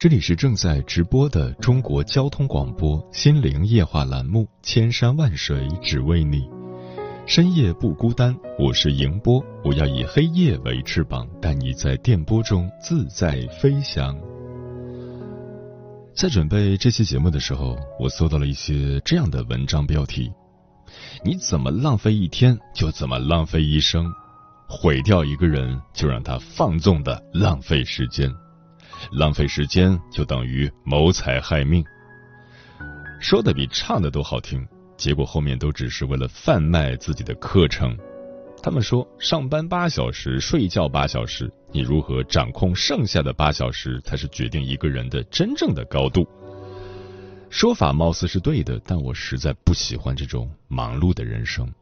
这里是正在直播的中国交通广播心灵夜话栏目《千山万水只为你》，深夜不孤单，我是迎波，我要以黑夜为翅膀，带你在电波中自在飞翔。在准备这期节目的时候，我搜到了一些这样的文章标题：你怎么浪费一天，就怎么浪费一生。毁掉一个人，就让他放纵的浪费时间，浪费时间就等于谋财害命。说的比唱的都好听，结果后面都只是为了贩卖自己的课程。他们说，上班八小时，睡觉八小时，你如何掌控剩下的八小时，才是决定一个人的真正的高度。说法貌似是对的，但我实在不喜欢这种忙碌的人生。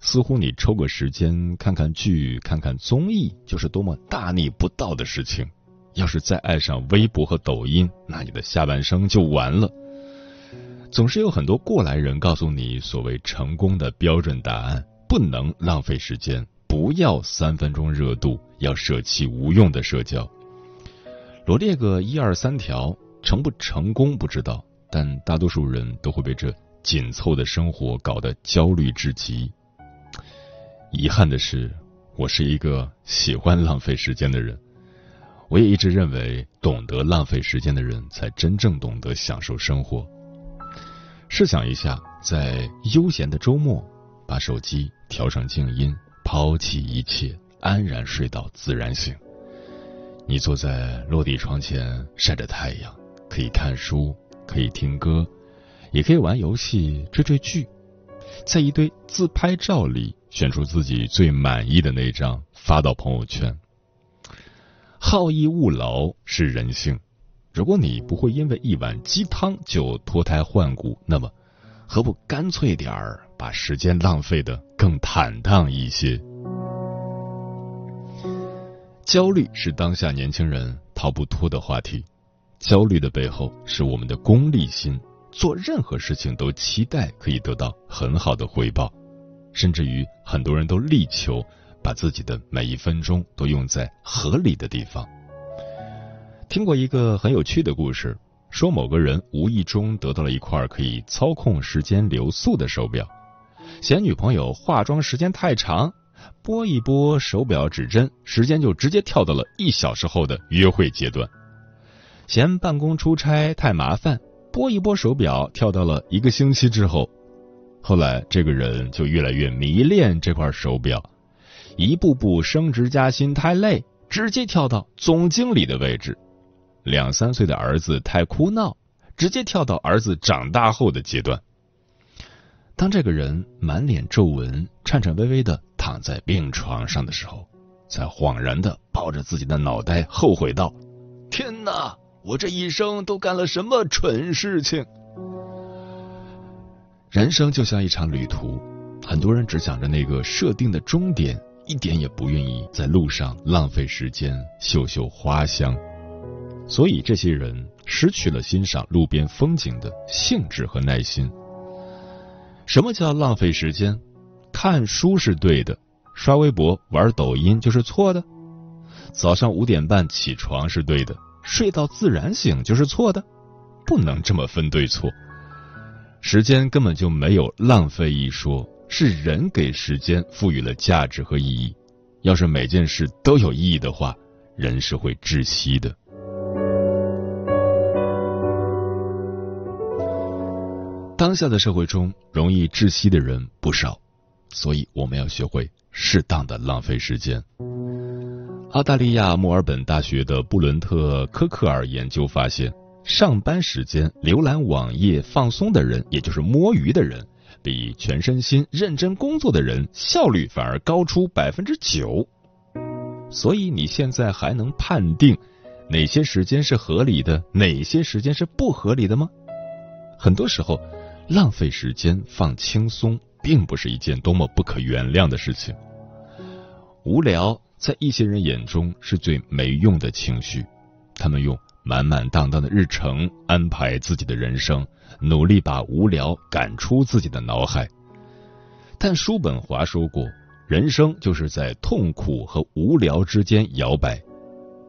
似乎你抽个时间看看剧、看看综艺，就是多么大逆不道的事情。要是再爱上微博和抖音，那你的下半生就完了。总是有很多过来人告诉你所谓成功的标准答案：不能浪费时间，不要三分钟热度，要舍弃无用的社交。罗列个一二三条，成不成功不知道，但大多数人都会被这紧凑的生活搞得焦虑至极。遗憾的是，我是一个喜欢浪费时间的人。我也一直认为，懂得浪费时间的人才真正懂得享受生活。试想一下，在悠闲的周末，把手机调成静音，抛弃一切，安然睡到自然醒。你坐在落地窗前晒着太阳，可以看书，可以听歌，也可以玩游戏、追追剧。在一堆自拍照里选出自己最满意的那张发到朋友圈。好逸恶劳是人性，如果你不会因为一碗鸡汤就脱胎换骨，那么何不干脆点儿把时间浪费的更坦荡一些？焦虑是当下年轻人逃不脱的话题，焦虑的背后是我们的功利心。做任何事情都期待可以得到很好的回报，甚至于很多人都力求把自己的每一分钟都用在合理的地方。听过一个很有趣的故事，说某个人无意中得到了一块可以操控时间流速的手表，嫌女朋友化妆时间太长，拨一拨手表指针，时间就直接跳到了一小时后的约会阶段；嫌办公出差太麻烦。拨一拨手表，跳到了一个星期之后。后来，这个人就越来越迷恋这块手表，一步步升职加薪太累，直接跳到总经理的位置。两三岁的儿子太哭闹，直接跳到儿子长大后的阶段。当这个人满脸皱纹、颤颤巍巍的躺在病床上的时候，才恍然的抱着自己的脑袋后悔道：“天哪！”我这一生都干了什么蠢事情？人生就像一场旅途，很多人只想着那个设定的终点，一点也不愿意在路上浪费时间嗅嗅花香。所以，这些人失去了欣赏路边风景的兴致和耐心。什么叫浪费时间？看书是对的，刷微博、玩抖音就是错的。早上五点半起床是对的。睡到自然醒就是错的，不能这么分对错。时间根本就没有浪费一说，是人给时间赋予了价值和意义。要是每件事都有意义的话，人是会窒息的。当下的社会中，容易窒息的人不少，所以我们要学会适当的浪费时间。澳大利亚墨尔本大学的布伦特科克尔研究发现，上班时间浏览网页放松的人，也就是摸鱼的人，比全身心认真工作的人效率反而高出百分之九。所以你现在还能判定哪些时间是合理的，哪些时间是不合理的吗？很多时候，浪费时间放轻松，并不是一件多么不可原谅的事情。无聊。在一些人眼中是最没用的情绪，他们用满满当当的日程安排自己的人生，努力把无聊赶出自己的脑海。但叔本华说过，人生就是在痛苦和无聊之间摇摆，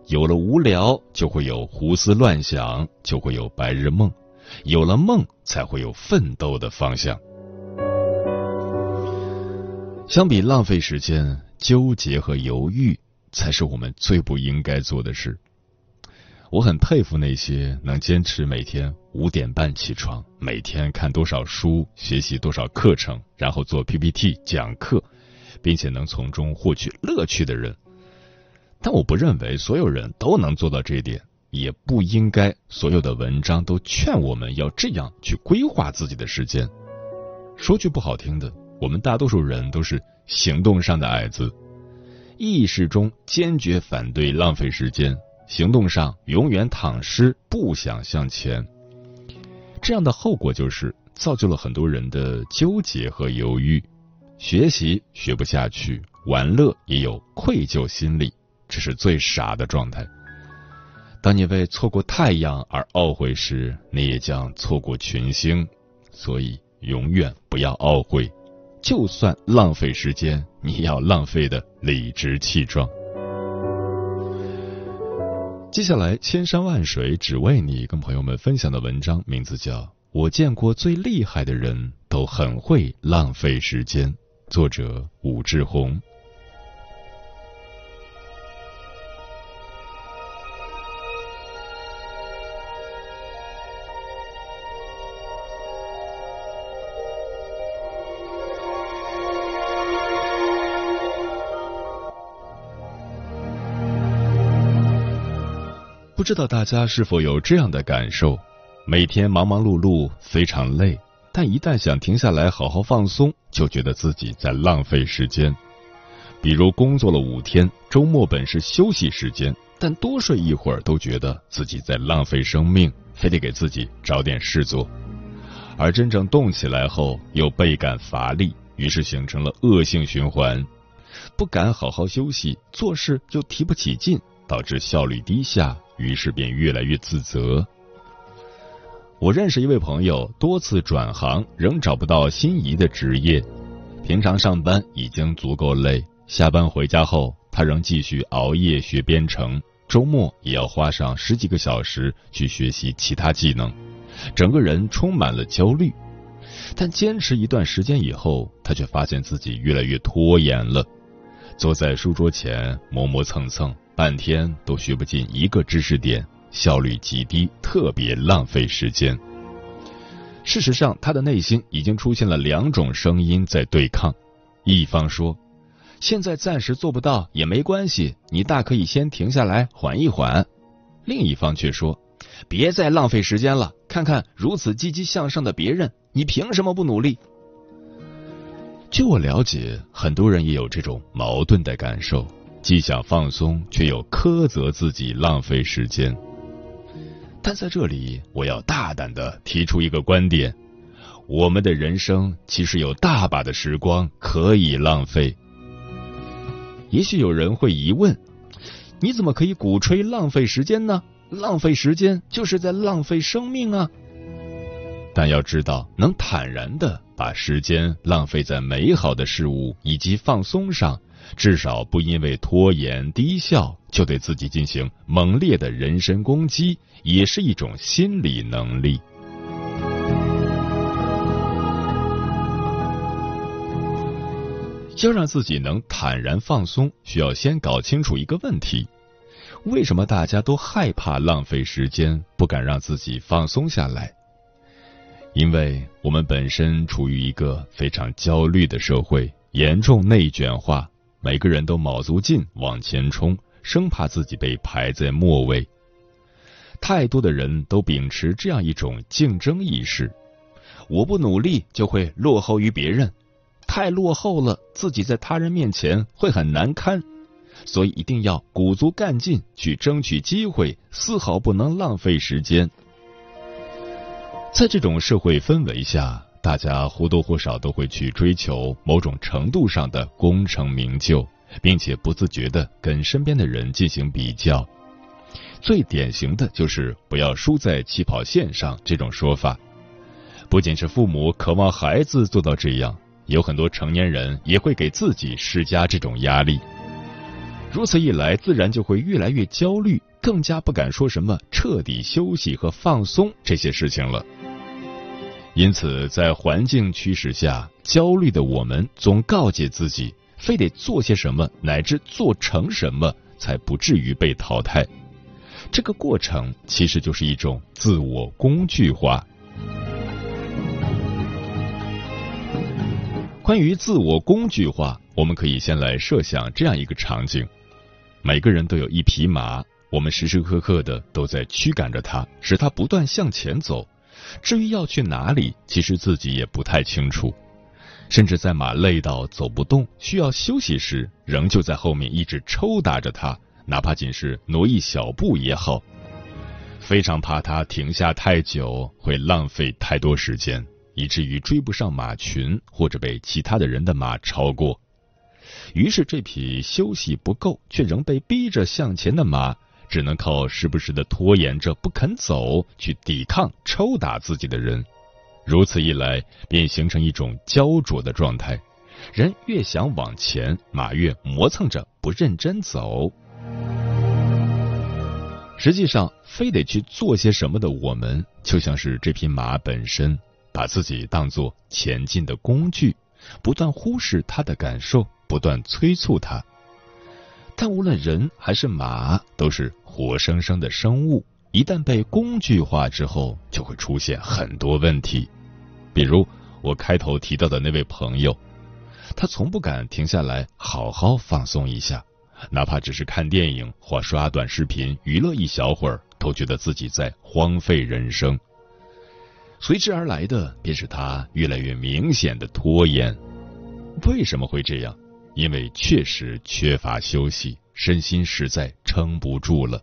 有了无聊，就会有胡思乱想，就会有白日梦，有了梦，才会有奋斗的方向。相比浪费时间。纠结和犹豫才是我们最不应该做的事。我很佩服那些能坚持每天五点半起床，每天看多少书，学习多少课程，然后做 PPT 讲课，并且能从中获取乐趣的人。但我不认为所有人都能做到这一点，也不应该所有的文章都劝我们要这样去规划自己的时间。说句不好听的，我们大多数人都是。行动上的矮子，意识中坚决反对浪费时间，行动上永远躺尸，不想向前。这样的后果就是造就了很多人的纠结和犹豫，学习学不下去，玩乐也有愧疚心理，这是最傻的状态。当你为错过太阳而懊悔时，你也将错过群星。所以，永远不要懊悔。就算浪费时间，你要浪费的理直气壮。接下来，千山万水只为你，跟朋友们分享的文章名字叫《我见过最厉害的人都很会浪费时间》，作者武志红。不知道大家是否有这样的感受？每天忙忙碌碌，非常累，但一旦想停下来好好放松，就觉得自己在浪费时间。比如工作了五天，周末本是休息时间，但多睡一会儿都觉得自己在浪费生命，非得给自己找点事做。而真正动起来后，又倍感乏力，于是形成了恶性循环，不敢好好休息，做事又提不起劲，导致效率低下。于是便越来越自责。我认识一位朋友，多次转行仍找不到心仪的职业。平常上班已经足够累，下班回家后，他仍继续熬夜学编程，周末也要花上十几个小时去学习其他技能，整个人充满了焦虑。但坚持一段时间以后，他却发现自己越来越拖延了，坐在书桌前磨磨蹭蹭。半天都学不进一个知识点，效率极低，特别浪费时间。事实上，他的内心已经出现了两种声音在对抗：一方说，现在暂时做不到也没关系，你大可以先停下来缓一缓；另一方却说，别再浪费时间了，看看如此积极向上的别人，你凭什么不努力？据我了解，很多人也有这种矛盾的感受。既想放松，却又苛责自己浪费时间。但在这里，我要大胆的提出一个观点：我们的人生其实有大把的时光可以浪费。也许有人会疑问：你怎么可以鼓吹浪费时间呢？浪费时间就是在浪费生命啊！但要知道，能坦然的把时间浪费在美好的事物以及放松上。至少不因为拖延低效就对自己进行猛烈的人身攻击，也是一种心理能力。要让自己能坦然放松，需要先搞清楚一个问题：为什么大家都害怕浪费时间，不敢让自己放松下来？因为我们本身处于一个非常焦虑的社会，严重内卷化，每个人都卯足劲往前冲，生怕自己被排在末位。太多的人都秉持这样一种竞争意识：我不努力就会落后于别人，太落后了，自己在他人面前会很难堪，所以一定要鼓足干劲去争取机会，丝毫不能浪费时间。在这种社会氛围下，大家或多或少都会去追求某种程度上的功成名就，并且不自觉的跟身边的人进行比较。最典型的就是“不要输在起跑线上”这种说法。不仅是父母渴望孩子做到这样，有很多成年人也会给自己施加这种压力。如此一来，自然就会越来越焦虑，更加不敢说什么彻底休息和放松这些事情了。因此，在环境驱使下，焦虑的我们总告诫自己，非得做些什么，乃至做成什么，才不至于被淘汰。这个过程其实就是一种自我工具化。关于自我工具化，我们可以先来设想这样一个场景：每个人都有一匹马，我们时时刻刻的都在驱赶着它，使它不断向前走。至于要去哪里，其实自己也不太清楚，甚至在马累到走不动、需要休息时，仍旧在后面一直抽打着它，哪怕仅是挪一小步也好。非常怕它停下太久，会浪费太多时间，以至于追不上马群，或者被其他的人的马超过。于是，这匹休息不够却仍被逼着向前的马。只能靠时不时的拖延着不肯走，去抵抗抽打自己的人。如此一来，便形成一种焦灼的状态。人越想往前，马越磨蹭着不认真走。实际上，非得去做些什么的我们，就像是这匹马本身，把自己当作前进的工具，不断忽视它的感受，不断催促它。但无论人还是马，都是。活生生的生物一旦被工具化之后，就会出现很多问题。比如我开头提到的那位朋友，他从不敢停下来好好放松一下，哪怕只是看电影或刷短视频娱乐一小会儿，都觉得自己在荒废人生。随之而来的便是他越来越明显的拖延。为什么会这样？因为确实缺乏休息。身心实在撑不住了，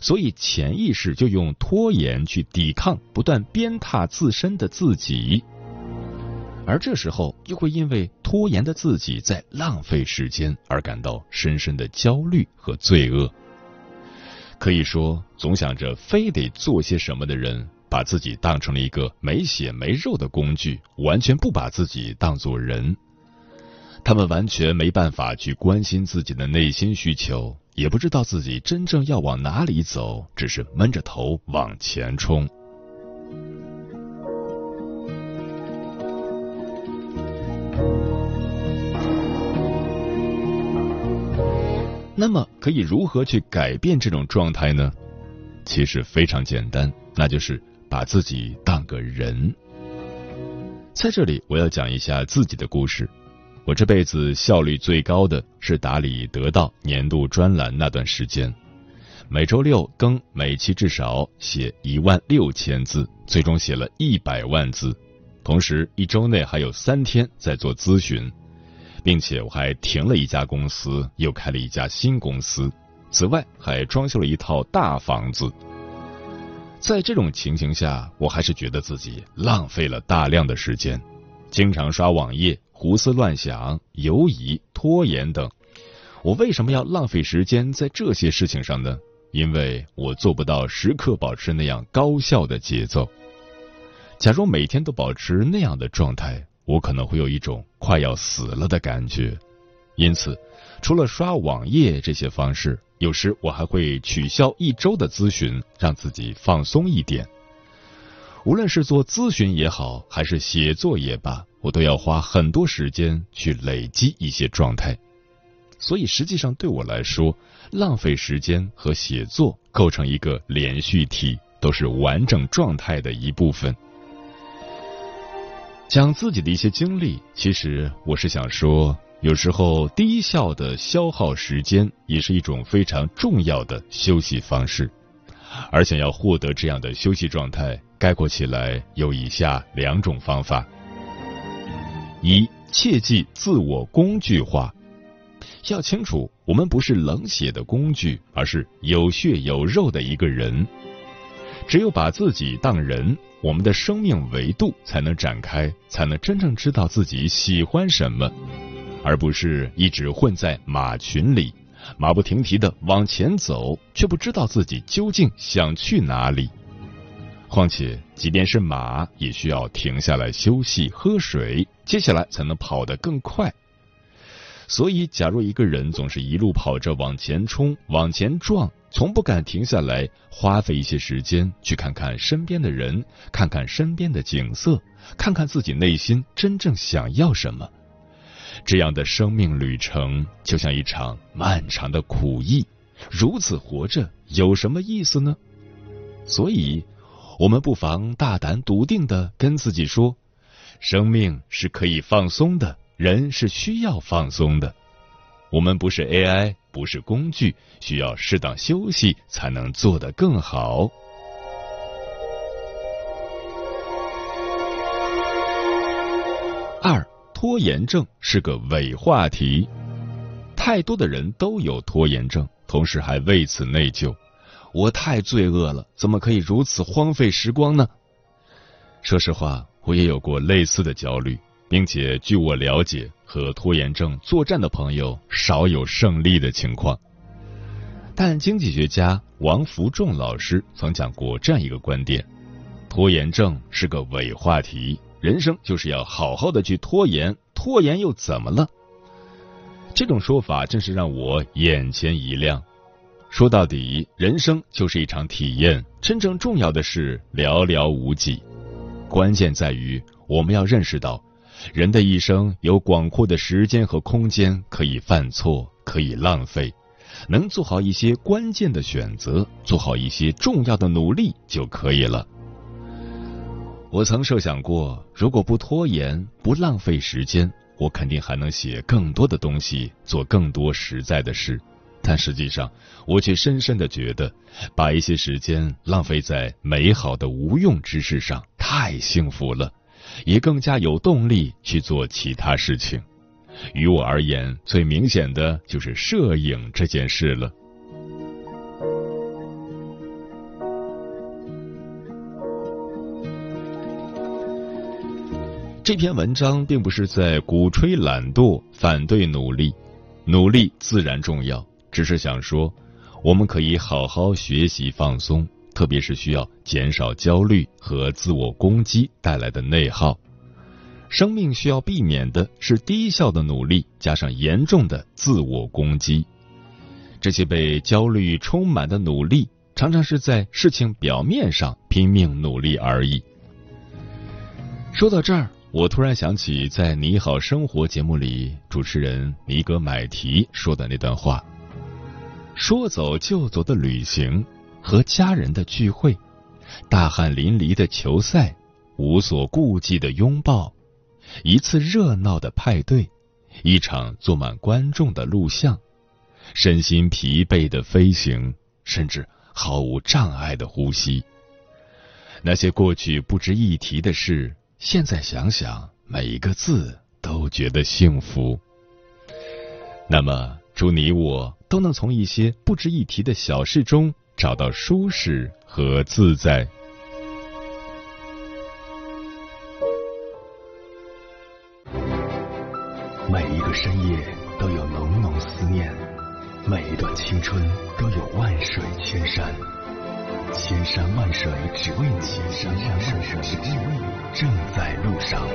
所以潜意识就用拖延去抵抗不断鞭挞自身的自己，而这时候又会因为拖延的自己在浪费时间而感到深深的焦虑和罪恶。可以说，总想着非得做些什么的人，把自己当成了一个没血没肉的工具，完全不把自己当作人。他们完全没办法去关心自己的内心需求，也不知道自己真正要往哪里走，只是闷着头往前冲。那么，可以如何去改变这种状态呢？其实非常简单，那就是把自己当个人。在这里，我要讲一下自己的故事。我这辈子效率最高的是打理得到年度专栏那段时间，每周六更，每期至少写一万六千字，最终写了一百万字。同时，一周内还有三天在做咨询，并且我还停了一家公司，又开了一家新公司。此外，还装修了一套大房子。在这种情形下，我还是觉得自己浪费了大量的时间，经常刷网页。胡思乱想、犹疑、拖延等，我为什么要浪费时间在这些事情上呢？因为我做不到时刻保持那样高效的节奏。假如每天都保持那样的状态，我可能会有一种快要死了的感觉。因此，除了刷网页这些方式，有时我还会取消一周的咨询，让自己放松一点。无论是做咨询也好，还是写作也罢。我都要花很多时间去累积一些状态，所以实际上对我来说，浪费时间和写作构成一个连续体，都是完整状态的一部分。讲自己的一些经历，其实我是想说，有时候低效的消耗时间也是一种非常重要的休息方式。而想要获得这样的休息状态，概括起来有以下两种方法：一、切忌自我工具化。要清楚，我们不是冷血的工具，而是有血有肉的一个人。只有把自己当人。我们的生命维度才能展开，才能真正知道自己喜欢什么，而不是一直混在马群里，马不停蹄的往前走，却不知道自己究竟想去哪里。况且，即便是马，也需要停下来休息、喝水，接下来才能跑得更快。所以，假如一个人总是一路跑着往前冲、往前撞，从不敢停下来，花费一些时间去看看身边的人，看看身边的景色，看看自己内心真正想要什么，这样的生命旅程就像一场漫长的苦役。如此活着有什么意思呢？所以，我们不妨大胆笃定的跟自己说：生命是可以放松的。人是需要放松的，我们不是 AI，不是工具，需要适当休息才能做得更好。二，拖延症是个伪话题，太多的人都有拖延症，同时还为此内疚。我太罪恶了，怎么可以如此荒废时光呢？说实话，我也有过类似的焦虑。并且，据我了解，和拖延症作战的朋友少有胜利的情况。但经济学家王福仲老师曾讲过这样一个观点：拖延症是个伪话题，人生就是要好好的去拖延，拖延又怎么了？这种说法真是让我眼前一亮。说到底，人生就是一场体验，真正重要的是寥寥无几。关键在于我们要认识到。人的一生有广阔的时间和空间可以犯错，可以浪费，能做好一些关键的选择，做好一些重要的努力就可以了。我曾设想过，如果不拖延，不浪费时间，我肯定还能写更多的东西，做更多实在的事。但实际上，我却深深的觉得，把一些时间浪费在美好的无用之事上，太幸福了。也更加有动力去做其他事情。于我而言，最明显的就是摄影这件事了。这篇文章并不是在鼓吹懒惰、反对努力，努力自然重要，只是想说，我们可以好好学习、放松。特别是需要减少焦虑和自我攻击带来的内耗。生命需要避免的是低效的努力加上严重的自我攻击。这些被焦虑充满的努力，常常是在事情表面上拼命努力而已。说到这儿，我突然想起在《你好生活》节目里，主持人尼格买提说的那段话：“说走就走的旅行。”和家人的聚会，大汗淋漓的球赛，无所顾忌的拥抱，一次热闹的派对，一场坐满观众的录像，身心疲惫的飞行，甚至毫无障碍的呼吸。那些过去不值一提的事，现在想想，每一个字都觉得幸福。那么，祝你我都能从一些不值一提的小事中。找到舒适和自在。每一个深夜都有浓浓思念，每一段青春都有万水千山，千山万水只为你，千山万水只为你，正在路上。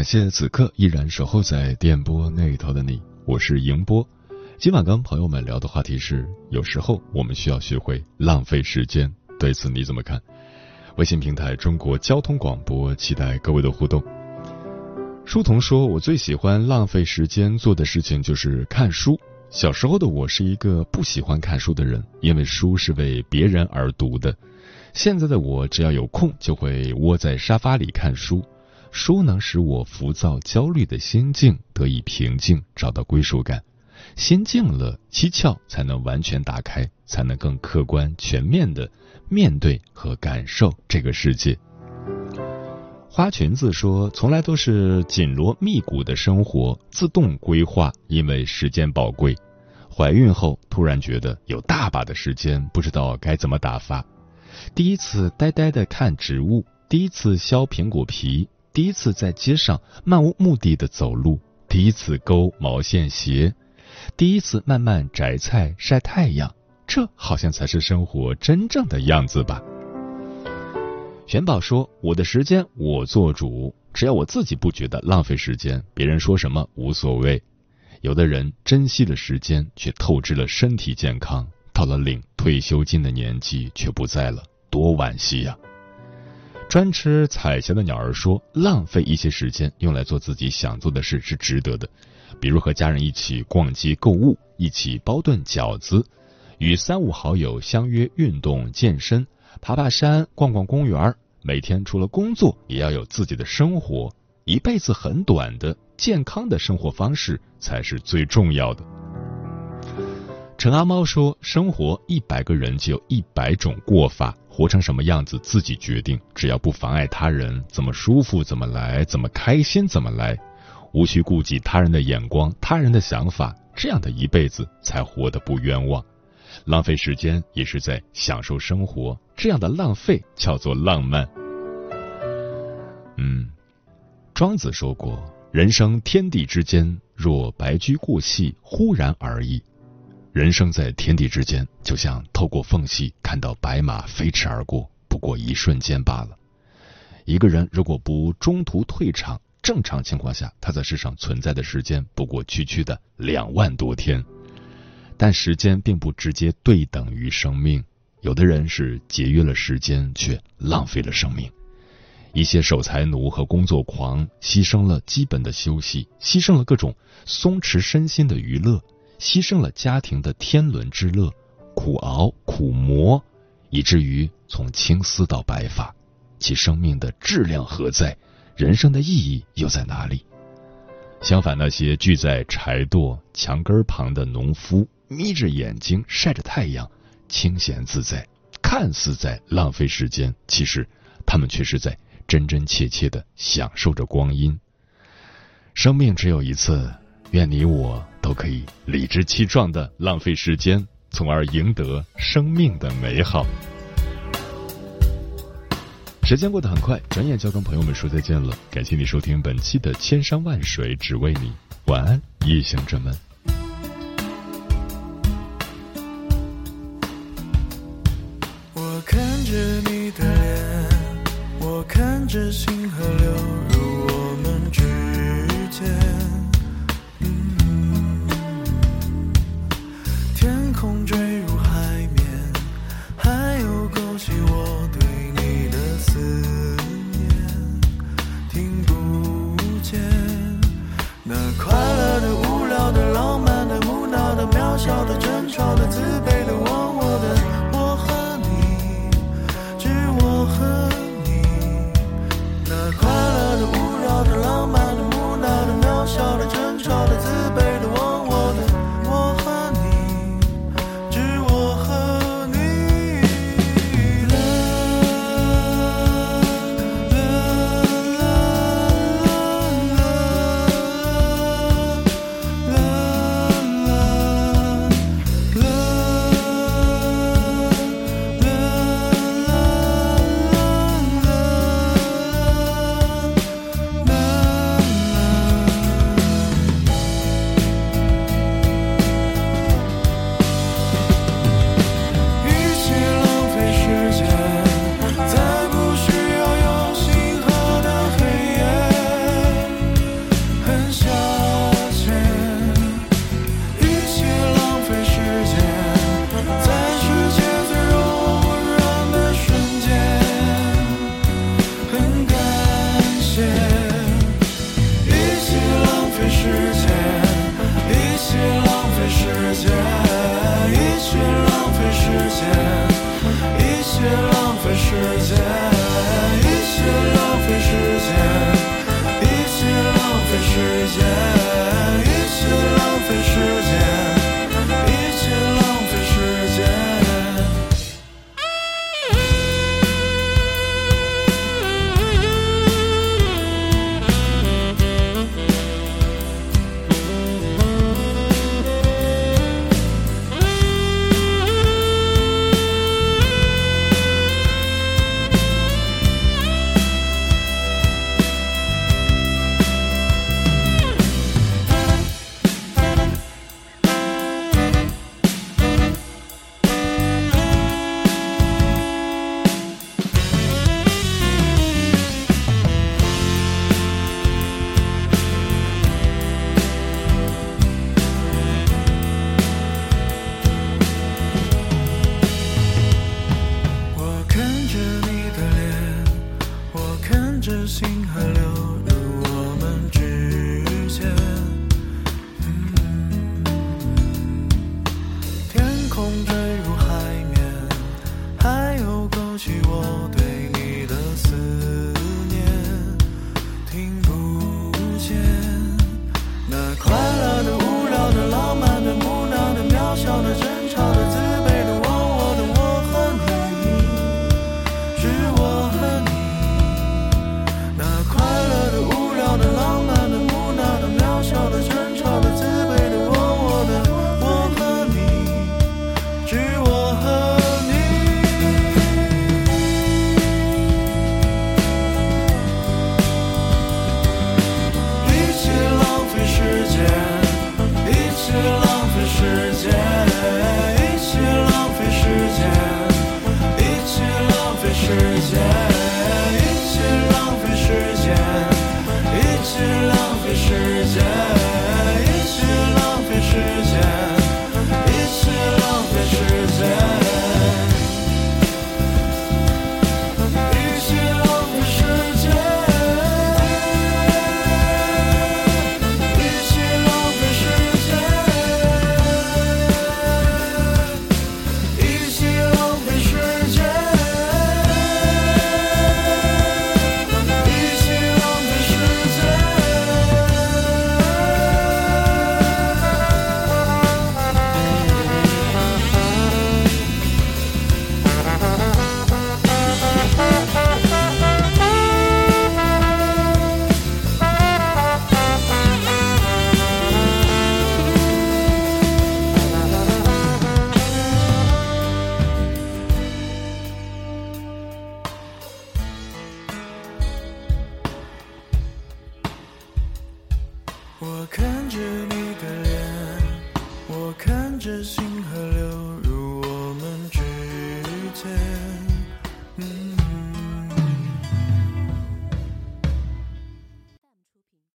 感谢此刻依然守候在电波那头的你，我是迎波。今晚跟朋友们聊的话题是：有时候我们需要学会浪费时间。对此你怎么看？微信平台中国交通广播，期待各位的互动。书童说：“我最喜欢浪费时间做的事情就是看书。小时候的我是一个不喜欢看书的人，因为书是为别人而读的。现在的我只要有空，就会窝在沙发里看书。书能使我浮躁焦虑的心境得以平静，找到归属感。心静了，七窍才能完全打开，才能更客观全面的面对和感受这个世界。”花裙子说：“从来都是紧锣密鼓的生活，自动规划，因为时间宝贵。怀孕后突然觉得有大把的时间，不知道该怎么打发。第一次呆呆的看植物，第一次削苹果皮，第一次在街上漫无目的的走路，第一次勾毛线鞋，第一次慢慢摘菜晒太阳。这好像才是生活真正的样子吧。”玄宝说：“我的时间我做主，只要我自己不觉得浪费时间，别人说什么无所谓。有的人珍惜了时间，却透支了身体健康，到了领退休金的年纪却不在了，多惋惜呀！”专吃彩霞的鸟儿说：“浪费一些时间用来做自己想做的事是值得的，比如和家人一起逛街购物，一起包顿饺子，与三五好友相约运动健身。”爬爬山，逛逛公园每天除了工作，也要有自己的生活。一辈子很短的，健康的生活方式才是最重要的。陈阿猫说：“生活一百个人就有一百种过法，活成什么样子自己决定，只要不妨碍他人，怎么舒服怎么来，怎么开心怎么来，无需顾及他人的眼光、他人的想法，这样的一辈子才活得不冤枉。”浪费时间也是在享受生活，这样的浪费叫做浪漫。嗯，庄子说过：“人生天地之间，若白驹过隙，忽然而已。”人生在天地之间，就像透过缝隙看到白马飞驰而过，不过一瞬间罢了。一个人如果不中途退场，正常情况下，他在世上存在的时间不过区区的两万多天。但时间并不直接对等于生命，有的人是节约了时间，却浪费了生命。一些守财奴和工作狂，牺牲了基本的休息，牺牲了各种松弛身心的娱乐，牺牲了家庭的天伦之乐，苦熬苦磨，以至于从青丝到白发，其生命的质量何在？人生的意义又在哪里？相反，那些聚在柴垛墙根旁的农夫。眯着眼睛晒着太阳，清闲自在，看似在浪费时间，其实他们却是在真真切切的享受着光阴。生命只有一次，愿你我都可以理直气壮的浪费时间，从而赢得生命的美好。时间过得很快，转眼就要跟朋友们说再见了。感谢你收听本期的《千山万水只为你》，晚安，夜行者们。我看着你的脸，我看着星河流